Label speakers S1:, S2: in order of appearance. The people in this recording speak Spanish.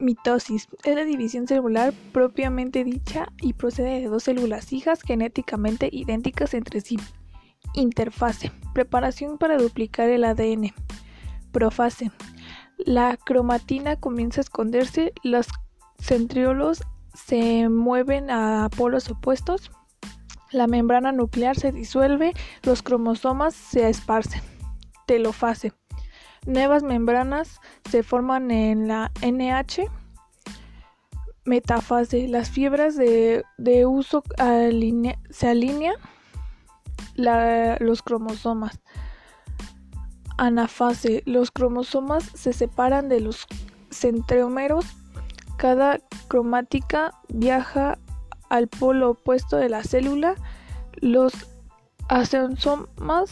S1: Mitosis es la división celular propiamente dicha y procede de dos células hijas genéticamente idénticas entre sí. Interfase. Preparación para duplicar el ADN. Profase. La cromatina comienza a esconderse, los centriolos se mueven a polos opuestos, la membrana nuclear se disuelve, los cromosomas se esparcen. Telofase. Nuevas membranas se forman en la NH. Metafase. Las fibras de, uso se alinean los cromosomas. Anafase. Los cromosomas se separan de los centrómeros. Cada cromática viaja al polo opuesto de la célula. Los asensomas